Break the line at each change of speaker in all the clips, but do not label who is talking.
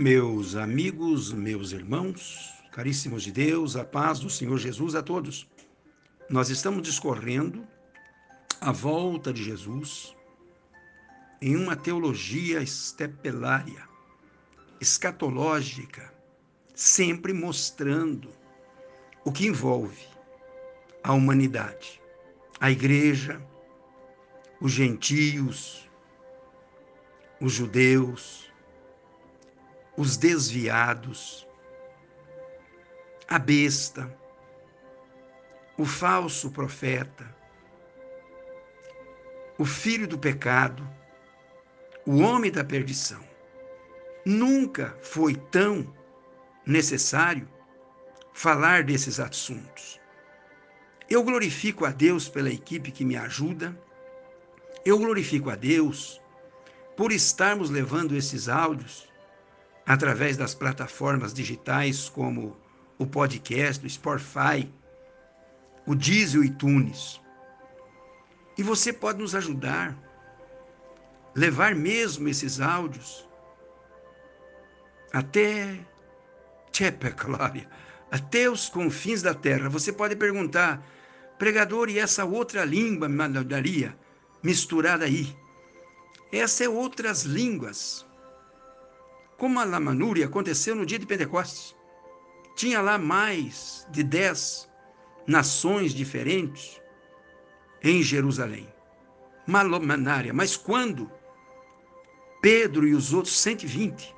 Meus amigos, meus irmãos, caríssimos de Deus, a paz do Senhor Jesus a todos. Nós estamos discorrendo a volta de Jesus em uma teologia estepelária, escatológica, sempre mostrando o que envolve a humanidade, a igreja, os gentios, os judeus, os desviados, a besta, o falso profeta, o filho do pecado, o homem da perdição. Nunca foi tão necessário falar desses assuntos. Eu glorifico a Deus pela equipe que me ajuda, eu glorifico a Deus por estarmos levando esses áudios através das plataformas digitais como o podcast, o Spotify, o Diesel e Tunes. E você pode nos ajudar, levar mesmo esses áudios até Tchepa, Glória, até os confins da terra. Você pode perguntar, pregador, e essa outra língua mandaria misturada aí? Essa é outras línguas como a Lamanúria aconteceu no dia de Pentecostes. Tinha lá mais de dez nações diferentes em Jerusalém. Malomanária. Mas quando Pedro e os outros 120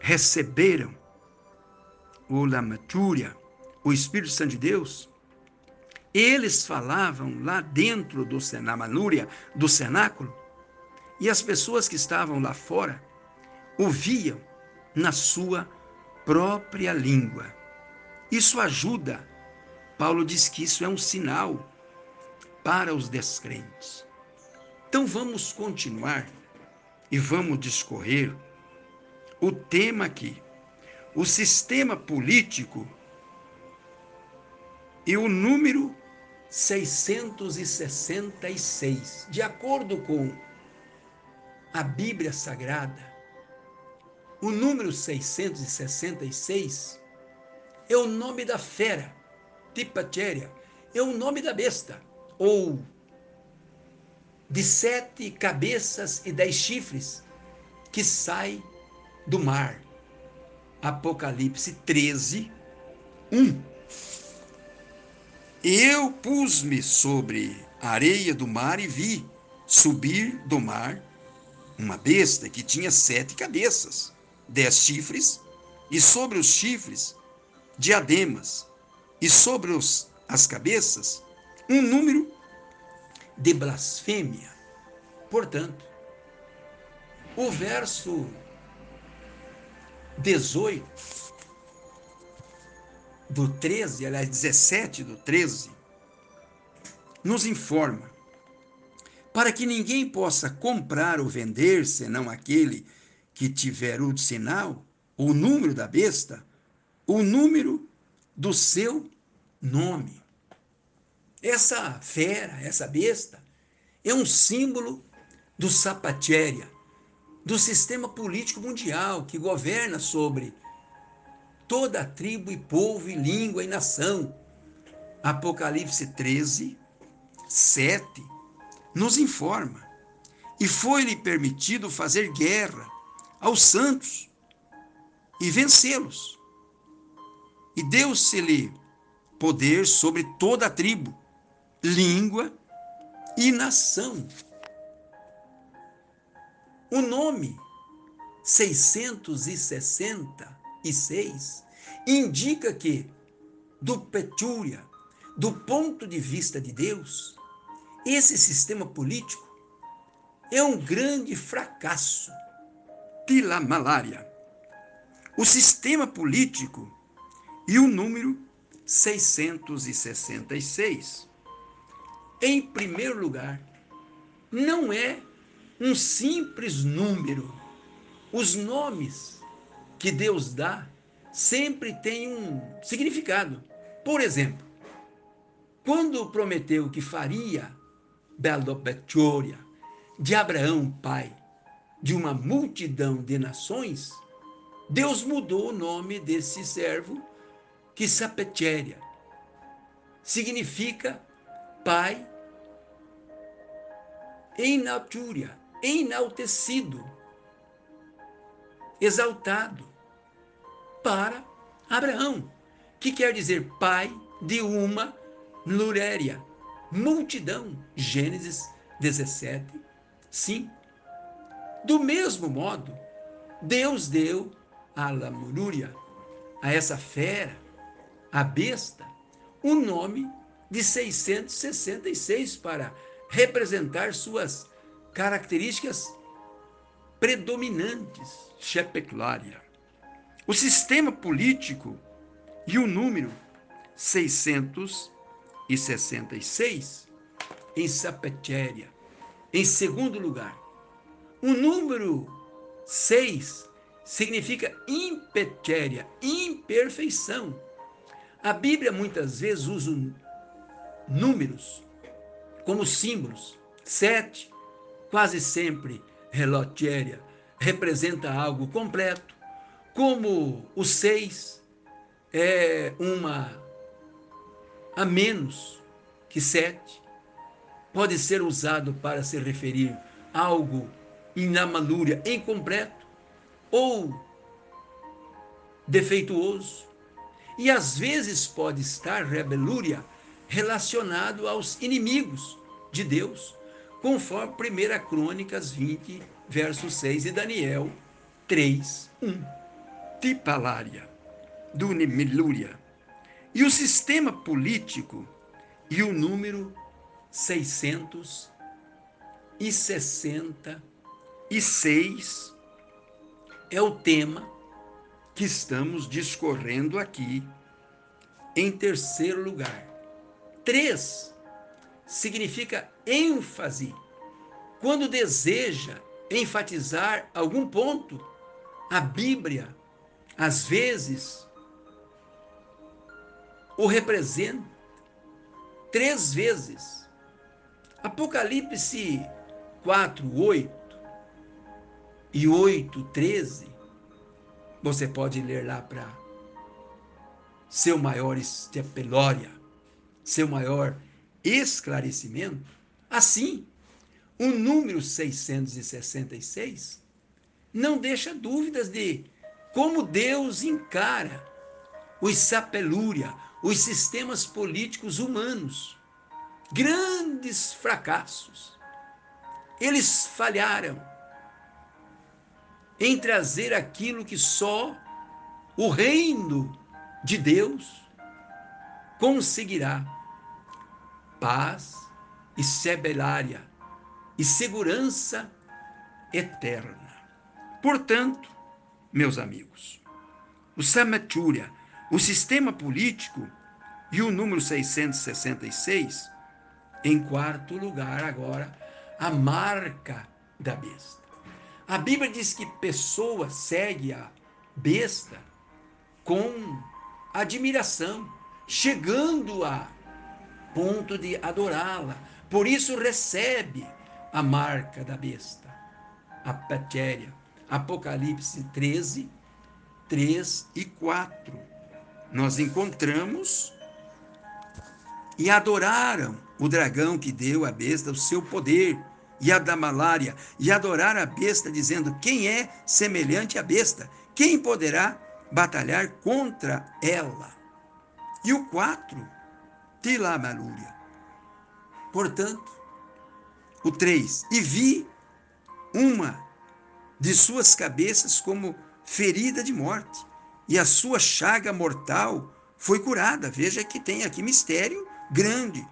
receberam o Lamatúria, o Espírito Santo de Deus, eles falavam lá dentro do Senamanúria, do cenáculo, e as pessoas que estavam lá fora ouviam na sua própria língua. Isso ajuda. Paulo diz que isso é um sinal para os descrentes. Então vamos continuar e vamos discorrer o tema aqui. O sistema político e o número 666. De acordo com a Bíblia Sagrada, o número 666 é o nome da fera, Tipacheria, é o nome da besta, ou de sete cabeças e dez chifres, que sai do mar. Apocalipse 13, 1. Eu pus-me sobre a areia do mar e vi subir do mar uma besta que tinha sete cabeças dez chifres, e sobre os chifres, diademas, e sobre os, as cabeças, um número de blasfêmia. Portanto, o verso 18 do 13, aliás, 17 do 13, nos informa para que ninguém possa comprar ou vender senão aquele que tiver o sinal, o número da besta, o número do seu nome. Essa fera, essa besta, é um símbolo do sapatéria, do sistema político mundial que governa sobre toda a tribo e povo e língua e nação. Apocalipse 13, 7 nos informa. E foi-lhe permitido fazer guerra aos santos e vencê-los. E deu-se-lhe poder sobre toda a tribo, língua e nação. O nome 666 indica que, do Petúria, do ponto de vista de Deus, esse sistema político é um grande fracasso pela malária. O sistema político e o número 666. Em primeiro lugar, não é um simples número. Os nomes que Deus dá sempre têm um significado. Por exemplo, quando prometeu que faria Belopetioria de Abraão, pai, de uma multidão de nações, Deus mudou o nome desse servo, que Sapetéria significa pai em natura, enaltecido, exaltado para Abraão, que quer dizer pai de uma luréria, multidão. Gênesis 17, 5. Do mesmo modo, Deus deu a lamúria, a essa fera, a besta, o nome de 666 para representar suas características predominantes, Shepeclária. O sistema político e o número 666 em Sapetéria. Em segundo lugar, o número 6 significa impetéria, imperfeição. A Bíblia muitas vezes usa números como símbolos. Sete, quase sempre, relotéria, representa algo completo, como o seis é uma a menos que sete, pode ser usado para se referir a algo inamalúria, incompleto ou defeituoso. E às vezes pode estar rebelúria relacionado aos inimigos de Deus, conforme 1 Crônicas 20, verso 6 e Daniel 3, 1. Tipalária, Dunimilúria. E o sistema político e o número 666 é o tema que estamos discorrendo aqui em terceiro lugar. Três significa ênfase. Quando deseja enfatizar algum ponto, a Bíblia, às vezes, o representa três vezes. Apocalipse 4, 8 e 8, 13, você pode ler lá para seu maior estepelória, seu maior esclarecimento. Assim, o número 666 não deixa dúvidas de como Deus encara os sapelúria, os sistemas políticos humanos. Grandes fracassos. Eles falharam em trazer aquilo que só o reino de Deus conseguirá: paz e sebelária e segurança eterna. Portanto, meus amigos, o Samachurya o sistema político e o número 666, em quarto lugar, agora, a marca da besta. A Bíblia diz que pessoa segue a besta com admiração, chegando a ponto de adorá-la. Por isso recebe a marca da besta, a patéria. Apocalipse 13, 3 e 4 nós encontramos e adoraram o dragão que deu à besta o seu poder e a da malária, e adoraram a besta, dizendo: Quem é semelhante à besta? Quem poderá batalhar contra ela? E o 4, Tilamalúria. Portanto, o 3, e vi uma de suas cabeças como ferida de morte, e a sua chaga mortal foi curada. Veja que tem aqui mistério grande.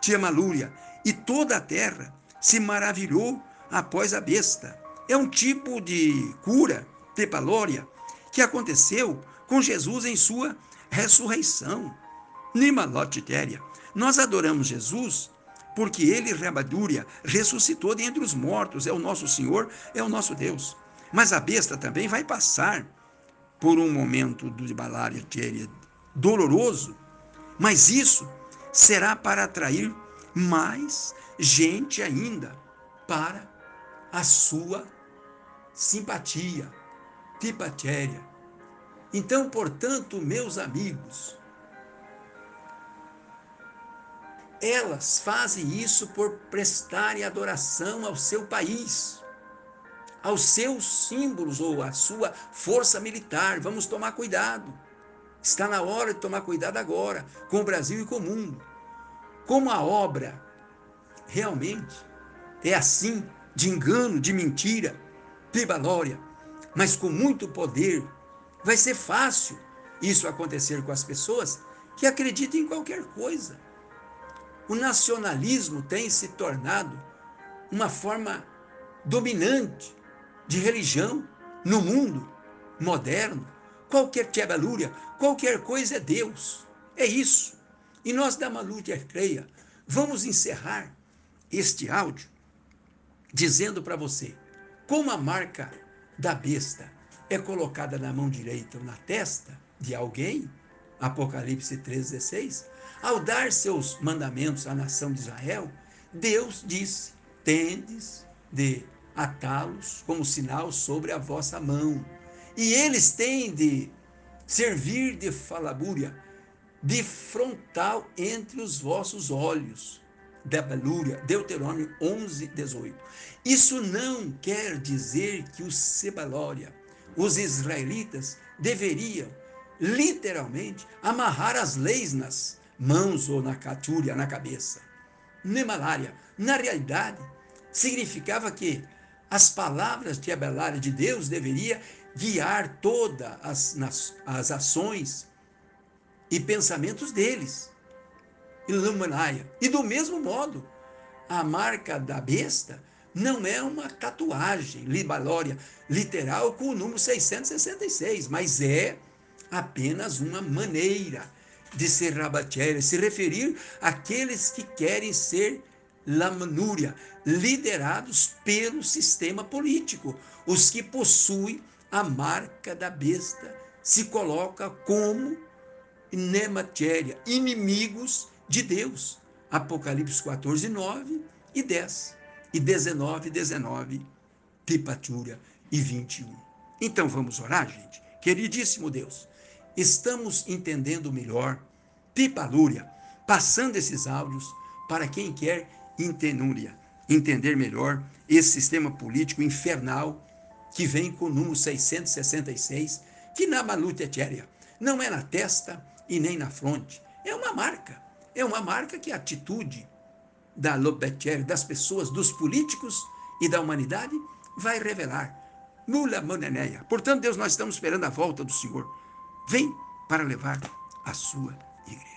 Tia Malúria. E toda a terra se maravilhou após a besta. É um tipo de cura, tepalória, que aconteceu com Jesus em sua ressurreição. Nimalotitéria. Nós adoramos Jesus porque ele, Rabadúria, ressuscitou dentre os mortos, é o nosso Senhor, é o nosso Deus. Mas a besta também vai passar por um momento de balária doloroso, mas isso será para atrair mais gente ainda para a sua simpatia, tipatéria, Então, portanto, meus amigos, elas fazem isso por prestarem adoração ao seu país, aos seus símbolos ou à sua força militar. Vamos tomar cuidado. Está na hora de tomar cuidado agora com o Brasil e com o mundo. Como a obra realmente é assim, de engano, de mentira, de balória, mas com muito poder Vai ser fácil isso acontecer com as pessoas que acreditam em qualquer coisa. O nacionalismo tem se tornado uma forma dominante de religião no mundo moderno. Qualquer tchebalúria, qualquer coisa é Deus. É isso. E nós da Malúria Creia vamos encerrar este áudio dizendo para você como a marca da besta é colocada na mão direita ou na testa de alguém, Apocalipse 3,16, ao dar seus mandamentos à nação de Israel, Deus disse: tendes de atá-los como sinal sobre a vossa mão. E eles têm de servir de falabúria, de frontal entre os vossos olhos. Debelúria, Deuteronômio 11, 18. Isso não quer dizer que o Sebalória, os israelitas deveriam literalmente amarrar as leis nas mãos ou na catúria, na cabeça. Nemalária, na realidade, significava que as palavras de Abelária de Deus deveria guiar todas as, as ações e pensamentos deles. E do mesmo modo, a marca da besta não é uma tatuagem libalória literal com o número 666, mas é apenas uma maneira de ser rabatéria, se referir àqueles que querem ser lamanúria, liderados pelo sistema político. Os que possuem a marca da besta se coloca como nematéria, inimigos de Deus. Apocalipse 14, 9 e 10 e 19, 19, Tipatura e 21. Então vamos orar, gente? Queridíssimo Deus, estamos entendendo melhor Tipalúria, passando esses áudios para quem quer entendúria, entender melhor esse sistema político infernal que vem com o número 666, que na malutetéria não é na testa e nem na fronte, é uma marca. É uma marca que a atitude da Lobetier, das pessoas, dos políticos e da humanidade, vai revelar. Mula moneneia. Portanto, Deus, nós estamos esperando a volta do Senhor. Vem para levar a sua igreja.